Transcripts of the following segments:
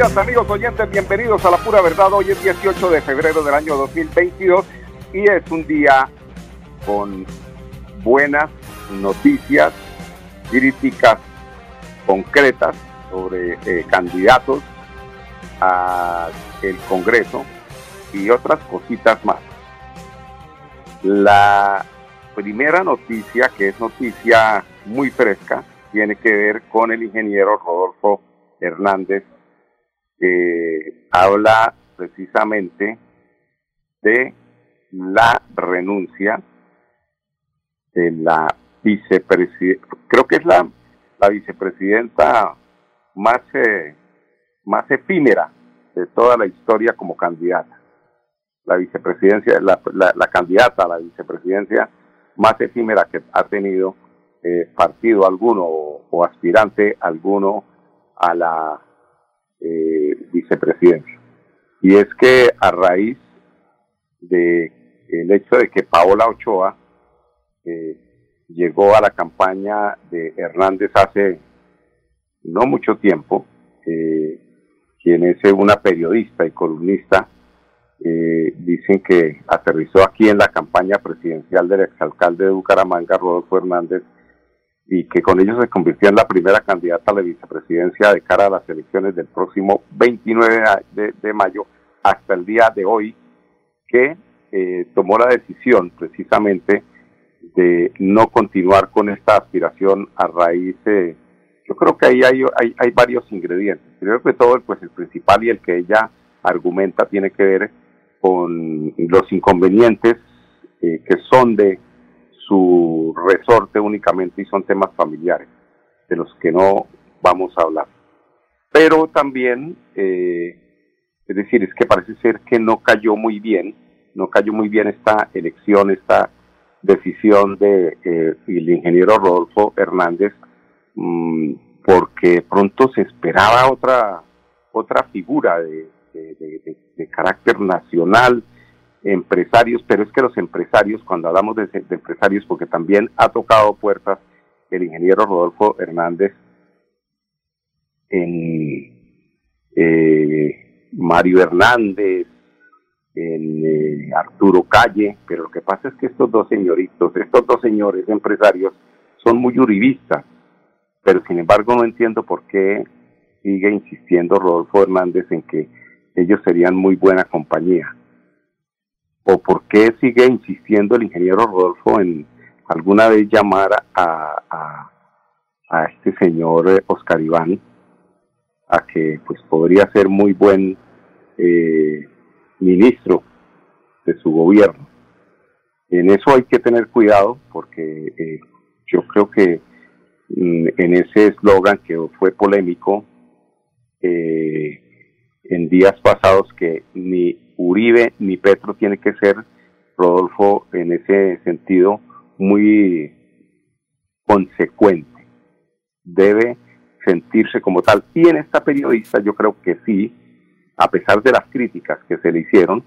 Amigos oyentes, bienvenidos a la pura verdad. Hoy es 18 de febrero del año 2022 y es un día con buenas noticias, críticas concretas sobre eh, candidatos a el Congreso y otras cositas más. La primera noticia, que es noticia muy fresca, tiene que ver con el ingeniero Rodolfo Hernández que habla precisamente de la renuncia de la vicepresidenta, creo que es la, la vicepresidenta más, eh, más efímera de toda la historia como candidata. La vicepresidencia, la, la, candidata a la vicepresidencia más efímera que ha tenido eh, partido alguno o aspirante alguno a la eh, vicepresidencia. Y es que a raíz de el hecho de que Paola Ochoa eh, llegó a la campaña de Hernández hace no mucho tiempo, eh, quien es una periodista y columnista, eh, dicen que aterrizó aquí en la campaña presidencial del exalcalde de Bucaramanga, Rodolfo Hernández, y que con ello se convirtió en la primera candidata a la vicepresidencia de cara a las elecciones del próximo 29 de, mayo hasta el día de hoy, que eh, tomó la decisión precisamente de no continuar con esta aspiración a raíz de, yo creo que ahí hay, hay, hay varios ingredientes. Primero que todo, pues el principal y el que ella argumenta tiene que ver con los inconvenientes eh, que son de su resorte únicamente y son temas familiares, de los que no vamos a hablar. Pero también, eh, es decir, es que parece ser que no cayó muy bien, no cayó muy bien esta elección, esta decisión de eh, el ingeniero Rodolfo Hernández, mmm, porque pronto se esperaba otra otra figura de carácter nacional, empresarios, pero es que los empresarios, cuando hablamos de, empresarios, porque también ha tocado puertas el ingeniero Rodolfo Hernández en eh, Mario Hernández, en eh, Arturo Calle, pero lo que pasa es que estos dos señoritos, estos dos señores empresarios, son muy uribistas, pero sin embargo no entiendo por qué sigue insistiendo Rodolfo Hernández en que ellos serían muy buena compañía o por qué sigue insistiendo el ingeniero Rodolfo en alguna vez llamar a, a, este señor eh, Oscar Iván a que pues podría ser muy buen eh, ministro de su gobierno. En eso hay que tener cuidado porque eh, yo creo que mm, en ese eslogan que fue polémico en días pasados que ni Uribe ni Petro tiene que ser, Rodolfo, en ese sentido, muy consecuente. Debe sentirse como tal. Y en esta periodista yo creo que sí, a pesar de las críticas que se le hicieron,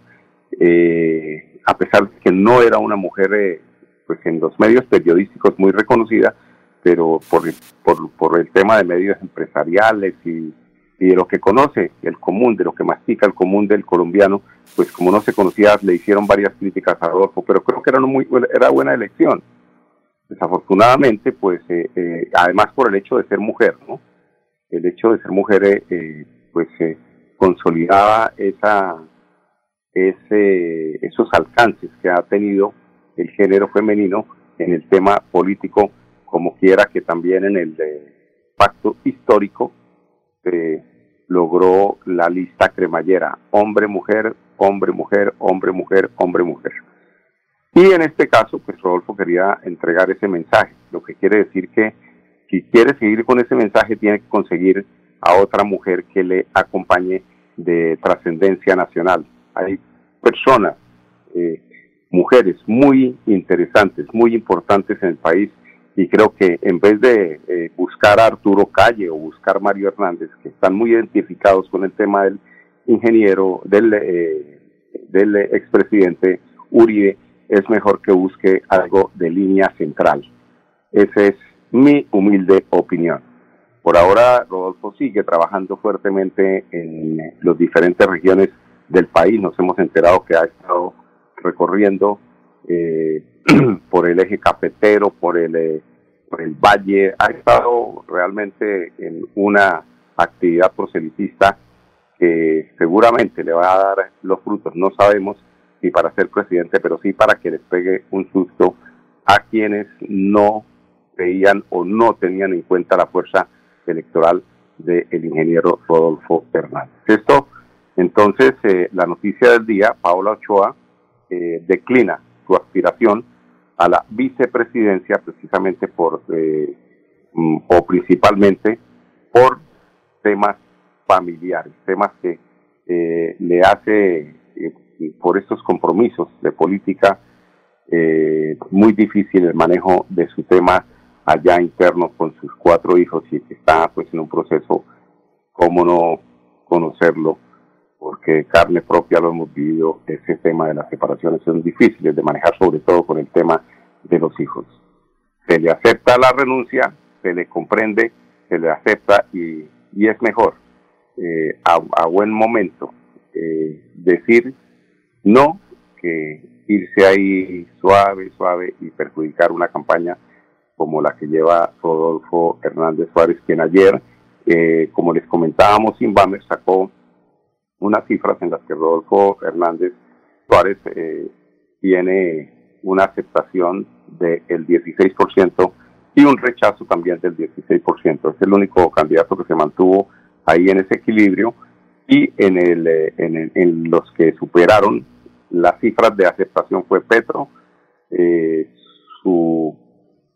eh, a pesar de que no era una mujer, eh, pues en los medios periodísticos muy reconocida, pero por, por, por el tema de medios empresariales y y de lo que conoce el común, de lo que mastica el común del colombiano, pues como no se conocía, le hicieron varias críticas a Rodolfo, pero creo que era, muy, era buena elección. Desafortunadamente, pues, eh, eh, además por el hecho de ser mujer, ¿no? El hecho de ser mujer, eh, pues, consolidaba esa, ese, esos alcances que ha tenido el género femenino en el tema político, como quiera que también en el pacto histórico logró la lista cremallera, hombre, mujer, hombre, mujer, hombre, mujer, hombre, mujer. Y en este caso, pues Rodolfo quería entregar ese mensaje, lo que quiere decir que si quiere seguir con ese mensaje tiene que conseguir a otra mujer que le acompañe de trascendencia nacional. hay personas, eh, mujeres muy interesantes, muy importantes en el país y creo que en vez de eh, buscar a Arturo Calle o buscar Mario Hernández, que están muy identificados con el tema del ingeniero, del, eh, del expresidente Uribe, es mejor que busque algo de línea central. Esa es mi humilde opinión. Por ahora, Rodolfo sigue trabajando fuertemente en las diferentes regiones del país. Nos hemos enterado que ha estado recorriendo eh, por el eje cafetero, por el, eh, por el valle. Ha estado realmente en una actividad proselitista que seguramente le va a dar los frutos. No sabemos si para ser presidente, pero sí para que les pegue un susto a quienes no veían o no tenían en cuenta la fuerza electoral del ingeniero Rodolfo Hernández. Esto, entonces, eh, la noticia del día, Paola Ochoa eh, declina su aspiración a la vicepresidencia precisamente por, eh, mm, o principalmente por temas familiares, temas que le hace, por estos compromisos de política, muy difícil el manejo de su tema allá interno con sus cuatro hijos y que está pues en un proceso, cómo no conocerlo, porque carne propia lo hemos vivido, ese tema de las separaciones son difíciles de manejar, sobre todo con el tema de los hijos. Se le acepta la renuncia, se le comprende, se le acepta y, y es mejor eh, a, buen momento eh, decir no que irse ahí suave, suave y perjudicar una campaña como la que lleva Rodolfo Hernández Suárez, quien ayer, eh, como les comentábamos, Inbamer sacó unas cifras en las que Rodolfo Hernández Suárez eh, tiene una aceptación del 16% y un rechazo también del 16%. Es el único candidato que se mantuvo ahí en ese equilibrio y en, el, eh, en, en los que superaron las cifras de aceptación fue Petro, eh, su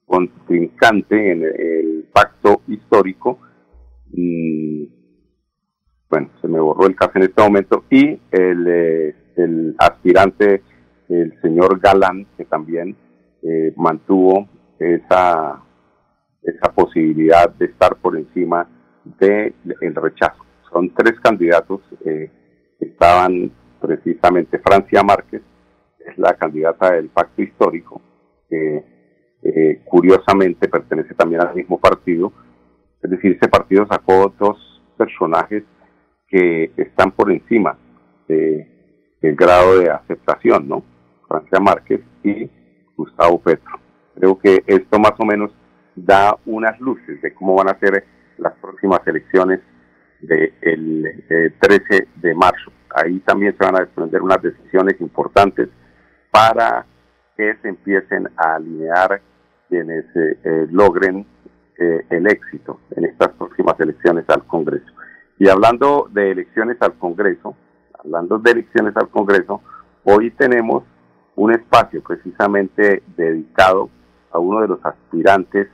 contrincante en el pacto histórico. Bueno, se me borró el caso en este momento. Y el, eh, el aspirante, el señor Galán, que también eh, mantuvo esa, esa posibilidad de estar por encima del el rechazo. Son tres candidatos eh, que estaban precisamente Francia Márquez, es la candidata del pacto histórico, que curiosamente pertenece también al mismo partido. Es decir, ese partido sacó dos personajes que están por encima del grado de aceptación, ¿no? Francia Márquez y Gustavo Petro. Creo que esto más o menos da unas luces de cómo van a ser las próximas elecciones del 13 de marzo. Ahí también se van a desprender unas decisiones importantes para que se empiecen a alinear quienes eh, eh, logren eh, el éxito en estas próximas elecciones al Congreso. Y hablando de elecciones al Congreso, hablando de elecciones al Congreso, hoy tenemos un espacio precisamente dedicado a uno de los aspirantes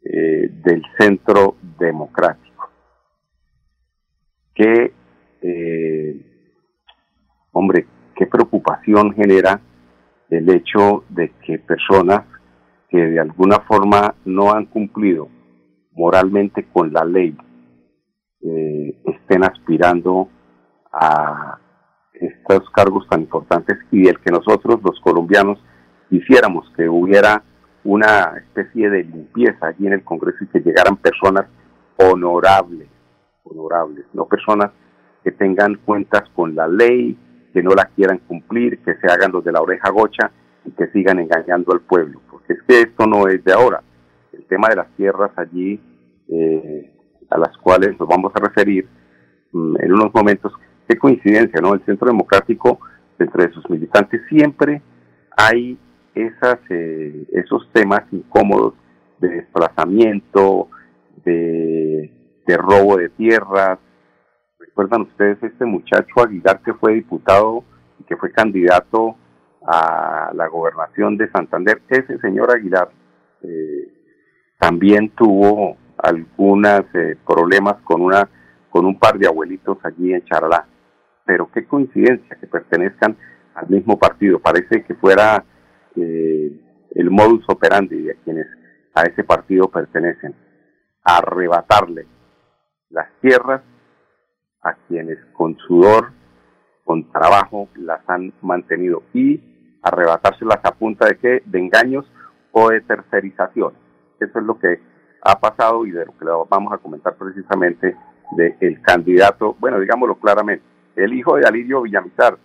del centro democrático, que, hombre, qué preocupación genera el hecho de que personas que de alguna forma no han cumplido moralmente con la ley eh, estén aspirando a estos cargos tan importantes y del que nosotros los colombianos quisiéramos que hubiera una especie de limpieza allí en el Congreso y que llegaran personas honorables, honorables, no personas que tengan cuentas con la ley, que no la quieran cumplir, que se hagan los de la oreja gocha y que sigan engañando al pueblo es que esto no es de ahora. El tema de las tierras allí, eh, a las cuales nos vamos a referir mm, en unos momentos, qué coincidencia, ¿no? El Centro Democrático, entre sus militantes, siempre hay esas, eh, esos temas incómodos de desplazamiento, de, de robo de tierras. ¿Recuerdan ustedes este muchacho Aguilar que fue diputado y que fue candidato a la gobernación de Santander. Ese señor Aguilar eh, también tuvo algunos eh, problemas con una con un par de abuelitos allí en Charalá. pero qué coincidencia que pertenezcan al mismo partido. Parece que fuera eh, el modus operandi de quienes a ese partido pertenecen, arrebatarle las tierras a quienes con sudor, con trabajo las han mantenido y arrebatárselas a punta de qué? De engaños o de tercerización. Eso es lo que ha pasado y de lo que vamos a comentar precisamente del candidato, bueno, digámoslo claramente, el hijo de Alirio Villamizar.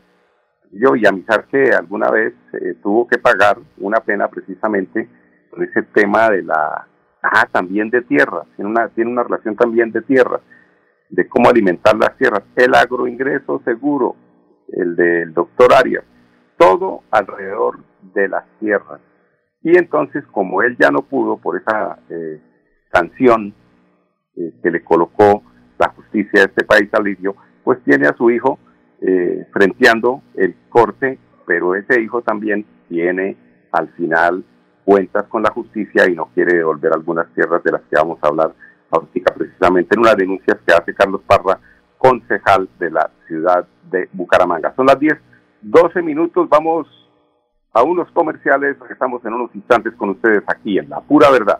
Alirio Villamizar que alguna vez eh, tuvo que pagar una pena precisamente con ese tema de la, ah, también de tierra, tiene una, tiene una relación también de tierra, de cómo alimentar las tierras, el agroingreso seguro, el del doctor Arias, todo alrededor de las tierras. Y entonces, como él ya no pudo por esa eh, sanción eh, que le colocó la justicia de este país, Alirio, pues tiene a su hijo eh, frenteando el corte, pero ese hijo también tiene al final cuentas con la justicia y no quiere devolver algunas tierras de las que vamos a hablar ahorita, precisamente en una denuncia que hace Carlos Parra, concejal de la ciudad de Bucaramanga. Son las 10, 12 minutos, vamos a unos comerciales, estamos en unos instantes con ustedes aquí en La Pura Verdad.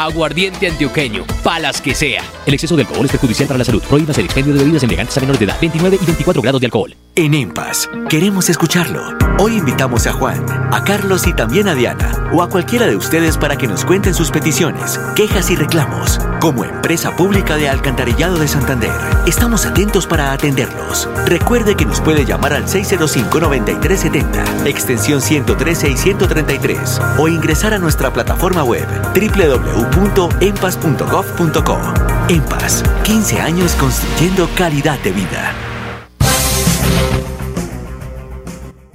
Aguardiente antioqueño, palas que sea. El exceso de alcohol es perjudicial para la salud. Prohíbas el expendio de bebidas elegantes a menores de edad, 29 y 24 grados de alcohol. En EMPAS, queremos escucharlo. Hoy invitamos a Juan, a Carlos y también a Diana, o a cualquiera de ustedes para que nos cuenten sus peticiones, quejas y reclamos. Como empresa pública de Alcantarillado de Santander, estamos atentos para atenderlos. Recuerde que nos puede llamar al 605-9370, extensión 113 y 133, o ingresar a nuestra plataforma web www.empas.gov.co. EMPAS, 15 años construyendo calidad de vida.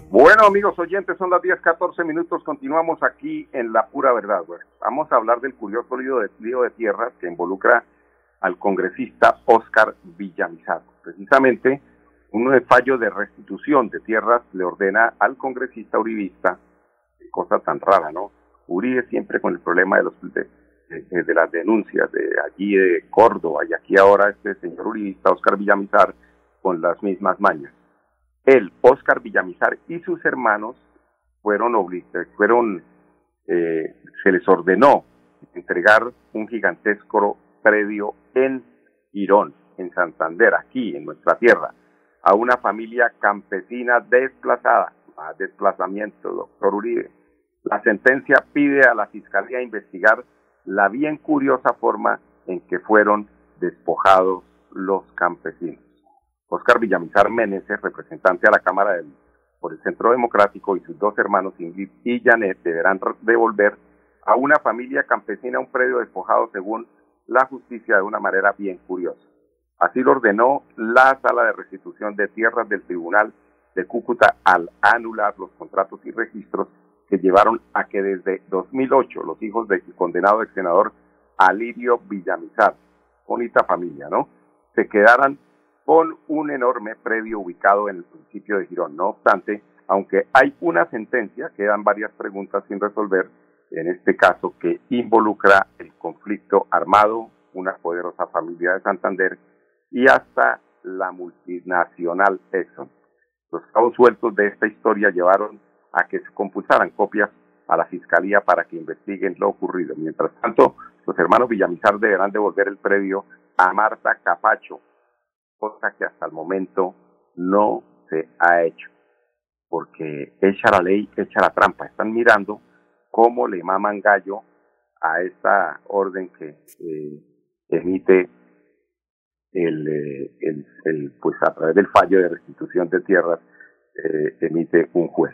Bueno, amigos oyentes, son las 10, 14 minutos. Continuamos aquí en La Pura Verdad. Vamos a hablar del curioso lío de, lío de tierras que involucra al congresista Oscar Villamizar. Precisamente, un fallo de restitución de tierras le ordena al congresista uribista, cosa tan rara, ¿no? Uribe siempre con el problema de los de, las denuncias de allí de Córdoba y aquí ahora este señor uribista Oscar Villamizar con las mismas mañas. Él, Oscar Villamizar y sus hermanos fueron fueron, eh, se les ordenó entregar un gigantesco predio en Girón, en Santander, aquí en nuestra tierra, a una familia campesina desplazada, desplazamiento, doctor Uribe. La sentencia pide a la Fiscalía investigar la bien curiosa forma en que fueron despojados los campesinos. Oscar Villamizar Meneses, representante a la Cámara del, por el Centro Democrático, y sus dos hermanos Ingrid y Janet deberán devolver a una familia campesina un predio despojado según la justicia de una manera bien curiosa. Así lo ordenó la Sala de Restitución de Tierras del Tribunal de Cúcuta al anular los contratos y registros que llevaron a que desde 2008 los hijos del condenado ex senador Alirio Villamizar, bonita familia, ¿no? Se quedaran con un enorme predio ubicado en el municipio de Girón. No obstante, aunque hay una sentencia, quedan varias preguntas sin resolver, en este caso que involucra el conflicto armado, una poderosa familia de Santander y hasta la multinacional Exxon. Los cabos sueltos de esta historia llevaron a que se compulsaran copias a la Fiscalía para que investiguen lo ocurrido. Mientras tanto, los hermanos Villamizar deberán devolver el previo a Marta Capacho, cosa que hasta el momento no se ha hecho, porque echa la ley, echa la trampa. Están mirando cómo le maman gallo a esta orden que eh, emite el, eh, el, el, pues a través del fallo de restitución de tierras eh, emite un juez.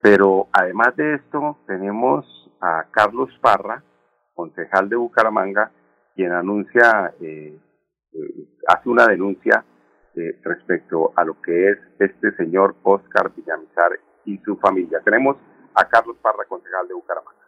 Pero además de esto, tenemos a Carlos Parra, concejal de Bucaramanga, quien anuncia, eh, eh, hace una denuncia eh, respecto a lo que es este señor Oscar Villamizar y su familia. Tenemos a Carlos Parra, concejal de Bucaramanga.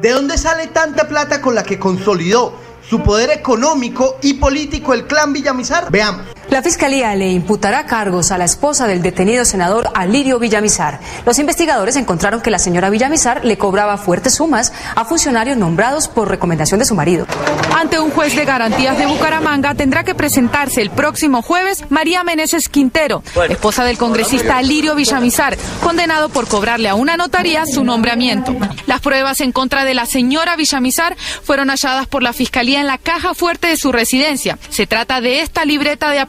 ¿De dónde sale tanta plata con la que consolidó su poder económico y político el clan Villamizar? Veamos. La Fiscalía le imputará cargos a la esposa del detenido senador Alirio Villamizar. Los investigadores encontraron que la señora Villamizar le cobraba fuertes sumas a funcionarios nombrados por recomendación de su marido. Ante un juez de garantías de Bucaramanga tendrá que presentarse el próximo jueves María Meneses Quintero, esposa del congresista Alirio Villamizar, condenado por cobrarle a una notaría su nombramiento. Las pruebas en contra de la señora Villamizar fueron halladas por la Fiscalía en la caja fuerte de su residencia. Se trata de esta libreta de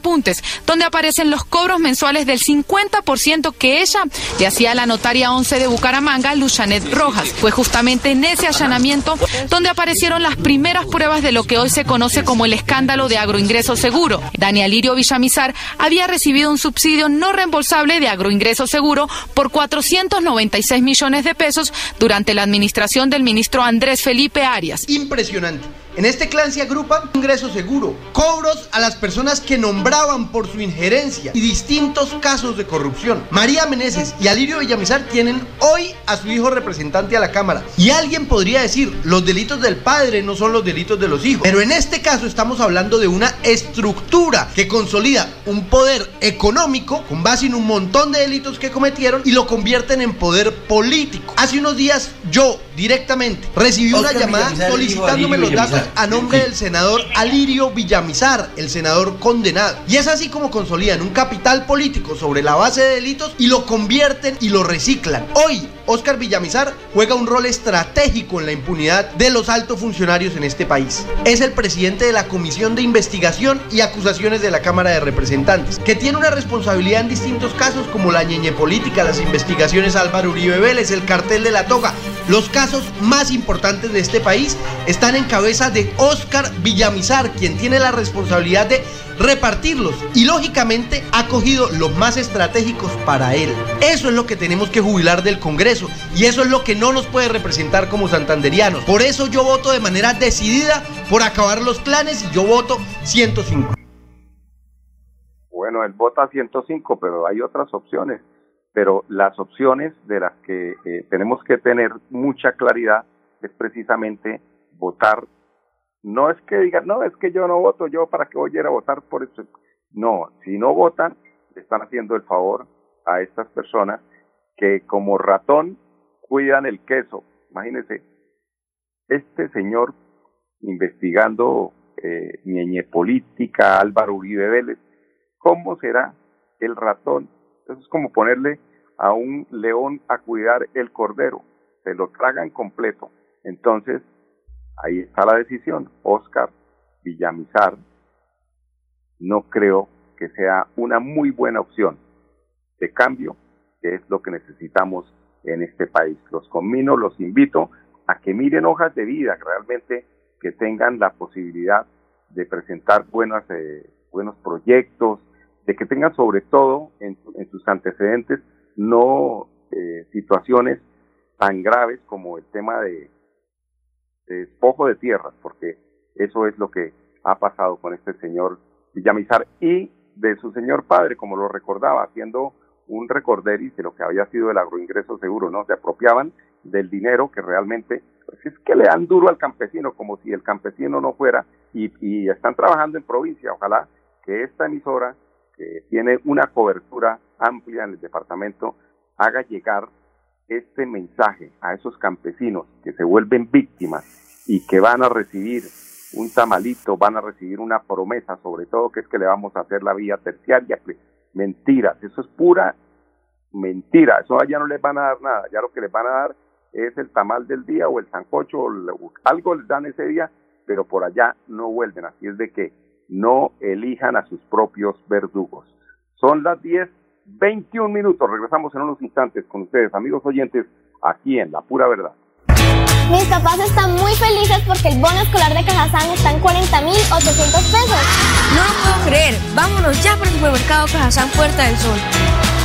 donde aparecen los cobros mensuales del 50% que ella le hacía a la notaria 11 de Bucaramanga, Luchanet Rojas. Fue justamente en ese allanamiento donde aparecieron las primeras pruebas de lo que hoy se conoce como el escándalo de agroingreso seguro. Daniel Lirio Villamizar había recibido un subsidio no reembolsable de agroingreso seguro por 496 millones de pesos durante la administración del ministro Andrés Felipe Arias. Impresionante. En este clan se agrupan ingreso seguro, cobros a las personas que nombraban por su injerencia y distintos casos de corrupción. María Meneses y Alirio Villamizar tienen hoy a su hijo representante a la Cámara. Y alguien podría decir, los delitos del padre no son los delitos de los hijos. Pero en este caso estamos hablando de una estructura que consolida un poder económico con base en un montón de delitos que cometieron y lo convierten en poder político. Hace unos días yo directamente recibí una llamada solicitándome los datos a nombre del senador Alirio Villamizar, el senador condenado. Y es así como consolidan un capital político sobre la base de delitos y lo convierten y lo reciclan. Hoy, Oscar Villamizar juega un rol estratégico en la impunidad de los altos funcionarios en este país. Es el presidente de la Comisión de Investigación y Acusaciones de la Cámara de Representantes, que tiene una responsabilidad en distintos casos como la ñeñe política, las investigaciones Álvaro Uribe Vélez, el cartel de la toga. Los casos más importantes de este país están en cabeza de Oscar Villamizar, quien tiene la responsabilidad de repartirlos y lógicamente ha cogido los más estratégicos para él. Eso es lo que tenemos que jubilar del Congreso y eso es lo que no nos puede representar como santanderianos. Por eso yo voto de manera decidida por acabar los clanes y yo voto 105. Bueno, él vota 105, pero hay otras opciones. Pero las opciones de las que eh, tenemos que tener mucha claridad es precisamente votar no es que digan, no, es que yo no voto, yo para que voy a ir a votar por eso. No, si no votan, le están haciendo el favor a estas personas que como ratón cuidan el queso. Imagínense, este señor investigando eh, ñeñe política, Álvaro Uribe Vélez, ¿cómo será el ratón? Eso es como ponerle a un león a cuidar el cordero, se lo tragan completo. Entonces, Ahí está la decisión. Oscar Villamizar no creo que sea una muy buena opción de cambio, que es lo que necesitamos en este país. Los conmino, los invito a que miren hojas de vida realmente que tengan la posibilidad de presentar buenas, eh, buenos proyectos, de que tengan sobre todo en, sus antecedentes no eh, situaciones tan graves como el tema de despojo de tierras, porque eso es lo que ha pasado con este señor Villamizar y de su señor padre, como lo recordaba, haciendo un recorderis de lo que había sido el agroingreso seguro, ¿no? Se apropiaban del dinero que realmente, pues es que le dan duro al campesino, como si el campesino no fuera, y, y están trabajando en provincia, ojalá que esta emisora, que tiene una cobertura amplia en el departamento, haga llegar este mensaje a esos campesinos que se vuelven víctimas y que van a recibir un tamalito, van a recibir una promesa, sobre todo que es que le vamos a hacer la vía terciaria, Mentiras, eso es pura mentira, eso allá no les van a dar nada, ya lo que les van a dar es el tamal del día o el sancocho, o algo les dan ese día, pero por allá no vuelven, así es de que no elijan a sus propios verdugos. Son las 10, 21 minutos, regresamos en unos instantes con ustedes, amigos oyentes, aquí en La Pura Verdad. Mis papás están muy felices porque el bono escolar de Cajazán está en 40.800 pesos. No lo puedo creer. Vámonos ya por el supermercado Cajazán Puerta del Sol.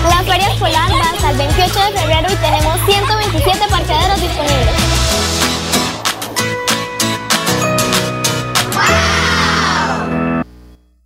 La feria escolar va hasta el 28 de febrero y tenemos 127 parqueaderos disponibles.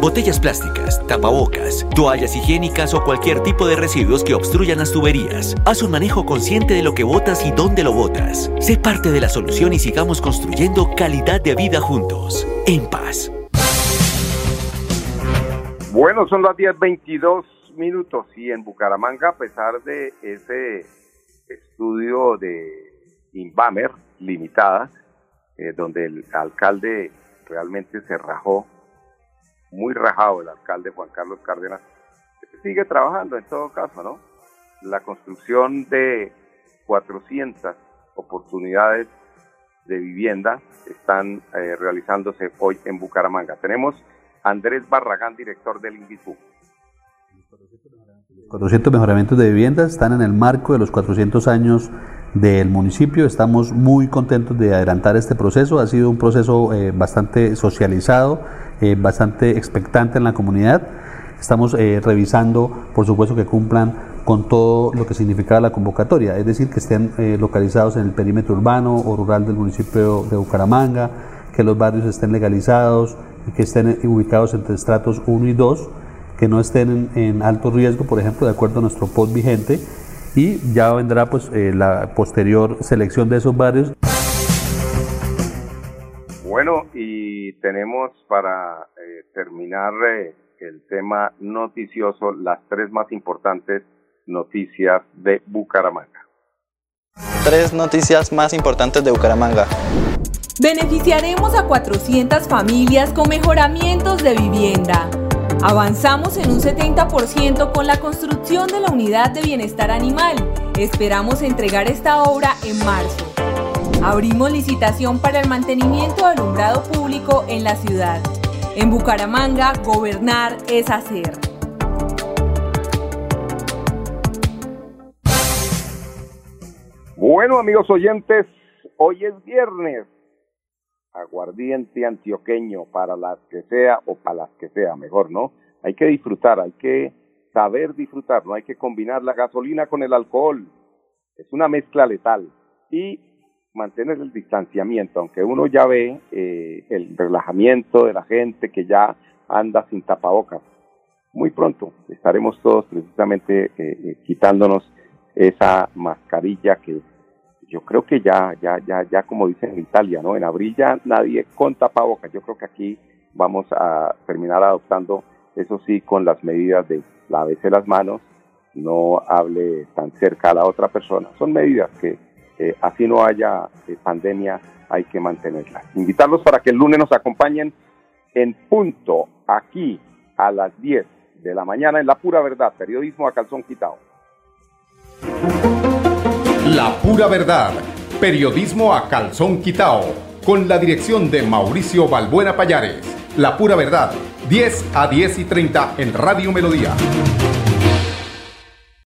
botellas plásticas, tapabocas, toallas higiénicas o cualquier tipo de residuos que obstruyan las tuberías. Haz un manejo consciente de lo que botas y dónde lo botas. Sé parte de la solución y sigamos construyendo calidad de vida juntos. En paz. Bueno, son las 10.22 minutos y en Bucaramanga, a pesar de ese estudio de Inbamer limitada, eh, donde el alcalde realmente se rajó, muy rajado el alcalde Juan Carlos Cárdenas, sigue trabajando en todo caso, ¿no? La construcción de 400 oportunidades de vivienda están eh, realizándose hoy en Bucaramanga. Tenemos Andrés Barragán, director del INVISU. 400 mejoramientos de viviendas están en el marco de los 400 años del municipio. Estamos muy contentos de adelantar este proceso. Ha sido un proceso eh, bastante socializado, eh, bastante expectante en la comunidad. Estamos eh, revisando, por supuesto, que cumplan con todo lo que significa la convocatoria, es decir, que estén localizados en el perímetro urbano o rural del municipio de Bucaramanga, que los barrios estén legalizados que estén ubicados entre estratos 1 y 2 que no estén en, alto riesgo, por ejemplo, de acuerdo a nuestro post vigente, y ya vendrá pues eh, la posterior selección de esos barrios. Bueno, y tenemos para eh, terminar eh, el tema noticioso las tres más importantes noticias de Bucaramanga. Tres noticias más importantes de Bucaramanga. Beneficiaremos a 400 familias con mejoramientos de vivienda. Avanzamos en un 70% con la construcción de la unidad de bienestar animal. Esperamos entregar esta obra en marzo. Abrimos licitación para el mantenimiento de alumbrado público en la ciudad. En Bucaramanga, gobernar es hacer. Bueno, amigos oyentes, hoy es viernes aguardiente antioqueño para las que sea o para las que sea, mejor, ¿no? Hay que disfrutar, hay que saber disfrutar, no hay que combinar la gasolina con el alcohol. Es una mezcla letal. Y mantener el distanciamiento, aunque uno ya ve eh, el relajamiento de la gente que ya anda sin tapabocas. Muy pronto estaremos todos precisamente eh, eh, quitándonos esa mascarilla que yo creo que ya, ya, ya, ya como dicen en Italia, ¿no? En abril ya nadie con tapabocas. Yo creo que aquí vamos a terminar adoptando, eso sí, con las medidas de lávese las manos, no hable tan cerca a la otra persona. Son medidas que eh, así no haya eh, pandemia, hay que mantenerlas. Invitarlos para que el lunes nos acompañen en punto, aquí a las 10 de la mañana en La Pura Verdad, periodismo a calzón quitado. La pura verdad. Periodismo a calzón quitao. Con la dirección de Mauricio Balbuena Payares. La pura verdad. 10 a 10 y 30 en Radio Melodía.